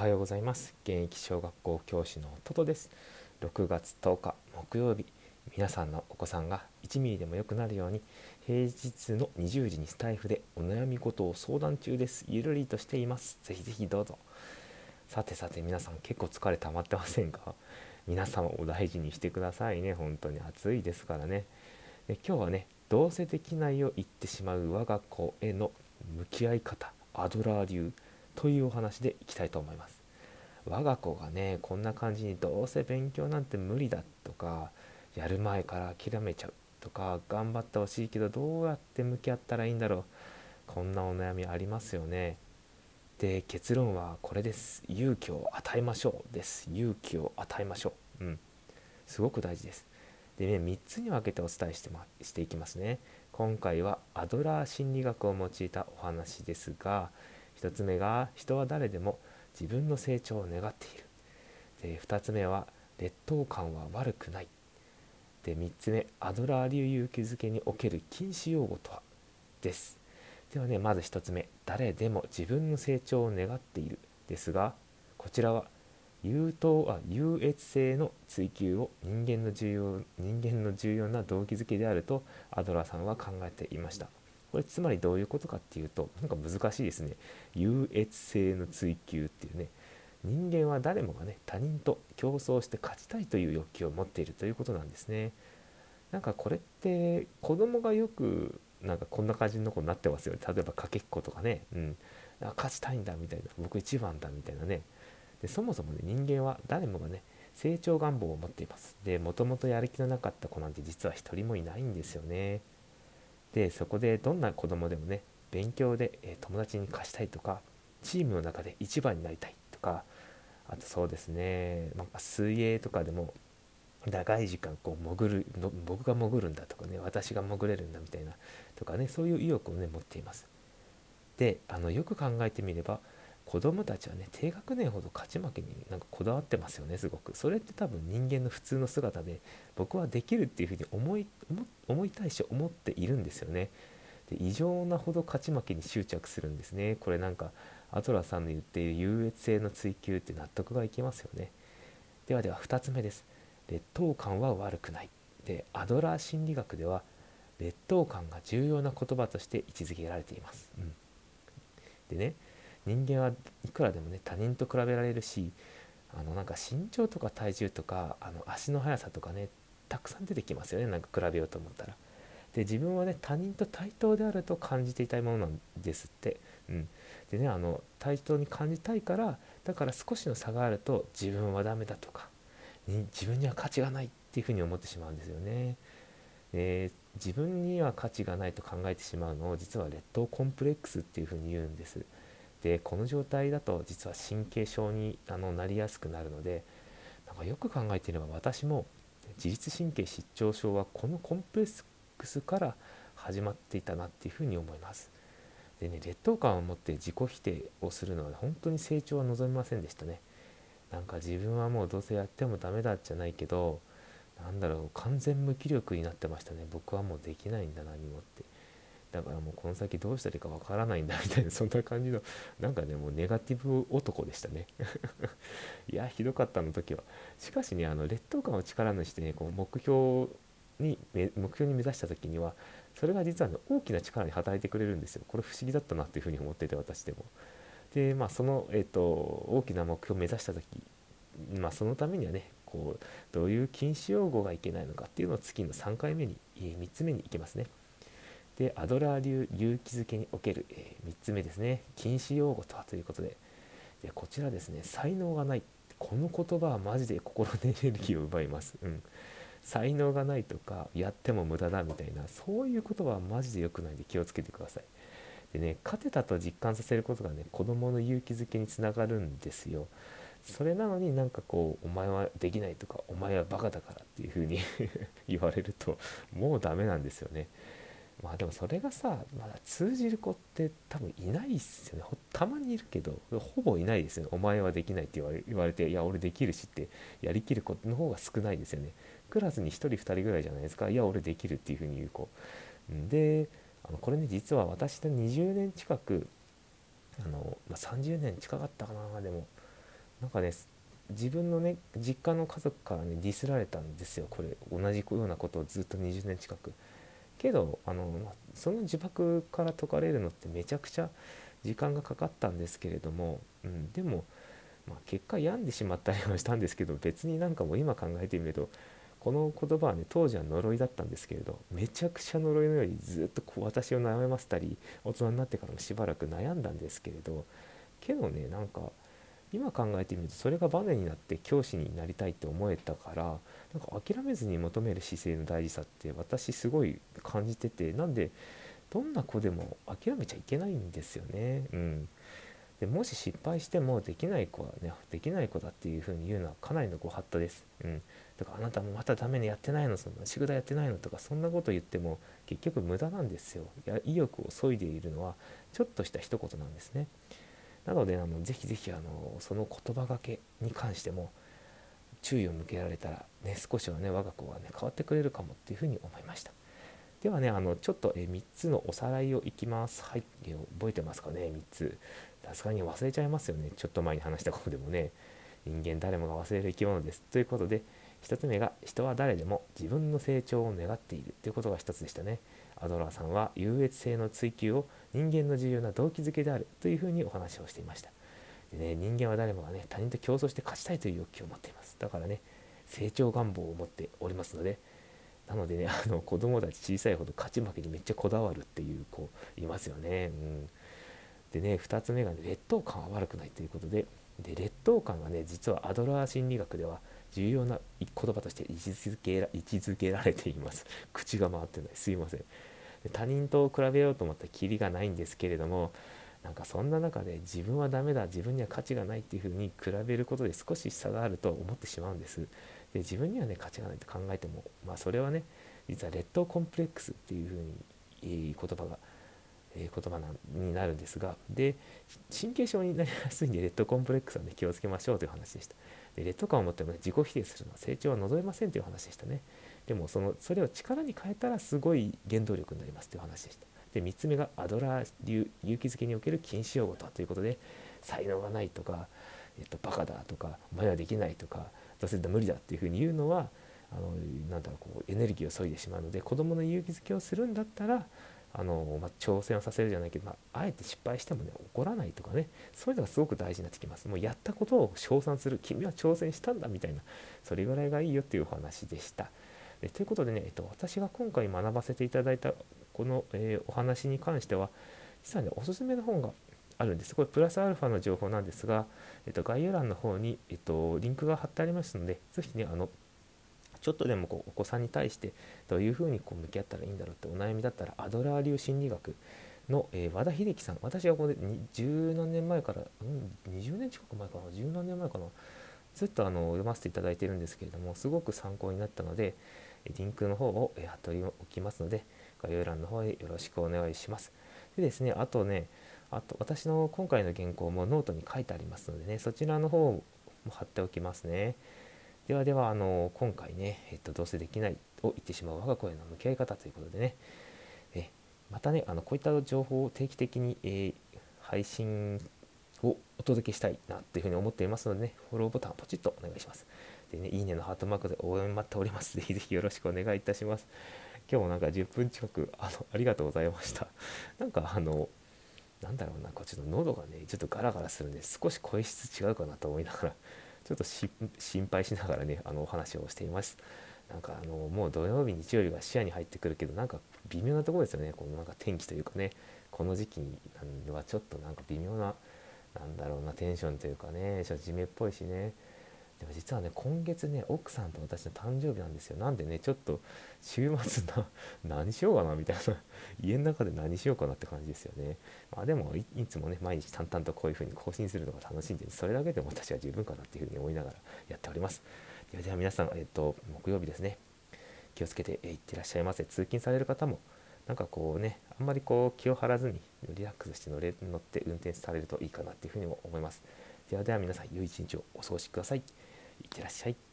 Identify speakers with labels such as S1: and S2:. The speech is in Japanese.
S1: はようございます。現役小学校教師のトトです。6月10日木曜日。皆さんのお子さんが1ミリでも良くなるように平日の20時にスタイフでお悩み事を相談中です。ゆるりとしています。ぜひぜひどうぞ。さてさて皆さん結構疲れ溜まってませんか？皆様お大事にしてくださいね。本当に暑いですからね。で今日はねどうせできないを言ってしまう我が子への向き合い方。アドラー流。というお話でいきたいと思います。我が子がねこんな感じにどうせ勉強なんて無理だとかやる前から諦めちゃうとか頑張ってほしいけどどうやって向き合ったらいいんだろうこんなお悩みありますよね。で結論はこれです。勇気を与えましょうです。勇気を与えましょう。うん。すごく大事です。でね3つに分けてお伝えして,、ま、していきますね。今回はアドラー心理学を用いたお話ですが1つ目が人は誰でも自分の成長を願っている。で2つ目は劣等感は悪くない。で3つ目アドラー流勇気づけにおける禁止用語とは？です。ではねまず1つ目。誰でも自分の成長を願っている。ですがこちらは優等あ優越性の追求を人間の重要人間の重要な動機づけであるとアドラーさんは考えていました。これつまりどういうことかっていうとなんか難しいですね。優越性の追求っていうね。人間は誰もがね他人と競争して勝ちたいという欲求を持っているということなんですね。なんかこれって子供がよくなんかこんな感じの子になってますよ例えばかけっことかね、うん、勝ちたいんだみたいな。僕一番だみたいなね。でそもそもね人間は誰もがね成長願望を持っています。でもともとやる気のなかった子なんて実は一人もいないんですよね。でそこでどんな子供でもね勉強で、え友達に貸したいとかチームの中で一番になりたいとかあとそうですね、まあ、水泳とかでも長い時間こう潜るの僕が潜るんだとかね私が潜れるんだみたいなとかねそういう意欲をね持っています。であのよく考えてみれば子供たちはね低学年ほど勝ち負けになんかこだわってますよねすごく。それって多分人間の普通の姿で僕はできるっていうふうに思い思いたいし思っているんですよね。で異常なほど勝ち負けに執着するんですね。これなんかアトラさんの言っている優越性の追求って納得がいきますよね。ではでは2つ目です。劣等感は悪くない。でアドラー心理学では劣等感が重要な言葉として位置づけられています、うん、でね人間はいくらでもね他人と比べられるしあのなんか身長とか体重とかあの足の速さとかねたくさん出てきますよねなんか比べようと思ったら。で自分はね他人と対等であると感じていたいものなんですって。うん、でねあの対等に感じたいからだから少しの差があると自分はダメだとか自分には価値がないっていうふうに思ってしまうんですよね。で自分には価値がないと考えてしまうのを実は劣等コンプレックスっていうふうに言うんです。でこの状態だと実は神経症にあのなりやすくなるのでなんかよく考えていれば私も自律神経失調症はこのコンプレックスから始まっていたなっていうふうに思います。でね劣等感を持って自己否定をするのは本当に成長は望みませんでしたね。なんか自分はもうどうせやってもダメだじゃないけどなんだろう完全無気力になってましたね僕はもうできないんだ何もってだからもうこの先どうしたらいいかわからないんだみたいな そんな感じのなんかねもうネガティブ男でしたね。いやひどかったの時は。しかしねあの劣等感を力にしてねこう目標に目標に目指した時にはそれが実は、ね、大きな力に働いてくれるんですよ。これ不思議だったなっていうふうに思ってて私でも。でまあその、えーと、大きな目標を目指した時まあそのためにはねこうどういう禁止用語がいけないのかっていうのを次の3回目に3つ目にいきますね。でアドラー流勇気づけにおける、えー、3つ目ですね。禁止用語とはということで。でこちらですね。才能がない。この言葉はマジで心のエネルギーを奪います、うん、才能がないとかやっても無駄だみたいなそういう言葉はマジで良くないんで気をつけてください。でね勝てたと実感させることがね子供の勇気づけにつながるんですよ。それなのになんかこうお前はできないとかお前はバカだからっていう風に 言われるともうダメなんですよね。まあでもそれがさ、まだ通じる子って多分いないっすよね。たまにいるけどほぼいないですよね。お前はできないって言われていや俺できるしってやりきる子の方が少ないですよね。クラスに1人2人ぐらいじゃないですか。いや俺できるっていうふうに言う子。であのこれね実は私の20年近くあの、まあ、30年近かったかな。でもなんかね自分のね実家の家族からねディスられたんですよ。これ同じようなことをずっと20年近く。けどあのその呪縛から解かれるのってめちゃくちゃ時間がかかったんですけれども、うん、でも、まあ、結果病んでしまったりはしたんですけど別になんかもう今考えてみるとこの言葉はね当時は呪いだったんですけれどめちゃくちゃ呪いのようにずっとこう私を悩ませたり大人になってからもしばらく悩んだんですけれどけどねなんか今考えてみるとそれがバネになって教師になりたいって思えたからなんか諦めずに求める姿勢の大事さって私すごい感じててなんでどんな子でも諦めちゃいけないんですよね。うん、でもし失敗してもできない子はねできない子だっていうふうに言うのはかなりのご法度です。うん、だからあなたもまたダメにやってないのそんな宿題やってないのとかそんなこと言っても結局無駄なんですよ。いや意欲を削いでいるのはちょっとした一言なんですね。なのであのぜひぜひあのその言葉がけに関しても注意を向けられたらね少しはね我が子はね変わってくれるかもっていうふうに思いました。ではねあのちょっとえ3つのおさらいをいきます。はい覚えてますかね3つ。さすがに忘れちゃいますよね。ちょっと前に話したことでもね。人間誰もが忘れる生き物です。ということで1つ目が人は誰でも自分の成長を願っている。ということが1つでしたね。アドラーさんは優越性の追求を人間の重要な動機づけであるというふうにお話をしていましたで、ね、人間は誰もがね他人と競争して勝ちたいという欲求を持っていますだからね成長願望を持っておりますのでなのでね あの子供たち小さいほど勝ち負けにめっちゃこだわるっていう子いますよね。うん、でね2つ目がね劣等感は悪くないということでで劣等感はね実はアドラー心理学では重要な言葉として位置づけら位置づけられています。口が回ってないすいません。他人と比べようと思ったらキリがないんですけれどもなんかそんな中で自分はダメだ自分には価値がないっていうふうに比べることで少し差があると思ってしまうんです。で自分にはね価値がないと考えてもまあそれはね実は劣等コンプレックスっていうふうに、えー、言葉が、えー、言葉なになるんですがで神経症になりやすいんで劣等コンプレックスはね気をつけましょうという話でしたで劣等感を持っても、ね、自己否定するのは成長は望めませんという話でしたねでもそのそれを力に変えたらすごい原動力になりますという話でした。で3つ目がアドラー流勇気づけにおける禁止用語とということで才能がないとか、えっと、バカだとかお前はできないとかどうせ無理だっていうふうに言うのはあのなんだろうこうエネルギーを削いでしまうので子どもの勇気づけをするんだったらあの、まあ、挑戦をさせるじゃないけど、まあ、あえて失敗してもね怒らないとかねそういうのがすごく大事になってきます。もうやったことを称賛する。君は挑戦したんだみたいなそれぐらいがいいよっていうお話でした。ということでね、えっと、私が今回学ばせていただいたこの、え、お話に関しては実はねおすすめの本があるんです。これプラスアルファの情報なんですが、えっと、概要欄の方に、えっと、リンクが貼ってありますので、ぜひね、あの、ちょっとでもこうお子さんに対してどういうふうにこう向き合ったらいいんだろうってお悩みだったら、アドラー流心理学の、えー、和田秀樹さん、私はこれ十何年前から、うん、20年近く前かな、十何年前かな、ずっとあの読ませていただいてるんですけれども、すごく参考になったので、リンクの方を貼っておきますので、概要欄の方へよろしくお願いします。でですね、あとね、あと私の今回の原稿もノートに書いてありますのでねそちらの方も貼っておきますねではではあの今回ね、えっと、どうせできないを言ってしまう我が子への向き合い方ということでねえまたねあのこういった情報を定期的に、えー、配信をお届けしたいなというふうに思っていますのでねフォローボタンをポチッとお願いします。でねいいねのハートマークで応援待っております。ぜひぜひよろしくお願いいたします。今日もなんか10分近くあのありがとうございました。なんかあのなんだろうなこうちょっと喉がねちょっとガラガラするんで少し声質違うかなと思いながらちょっと心配しながらねあのお話をしています。なんかあのもう土曜日日曜日が視野に入ってくるけどなんか微妙なところですよね。このなんか天気というかねこの時期にはちょっとなんか微妙ななんだろうなテンションというかねちょっと地面っぽいしね。でも実はね今月ね奥さんと私の誕生日なんですよ。なんでねちょっと週末な 何しようかなみたいな。家の中で何しようかなって感じですよね。まあでもいつもね毎日淡々とこういう風に更新するのが楽しいんでそれだけでも私は十分かなっていう風に思いながらやっておりますではでは皆さん、えっと、木曜日ですね気をつけていってらっしゃいませ通勤される方もなんかこうねあんまりこう気を張らずにリラックスして乗れ乗って運転されるといいかなっていうふうにも思いますではでは皆さん良い一日をお過ごしくださいいってらっしゃい。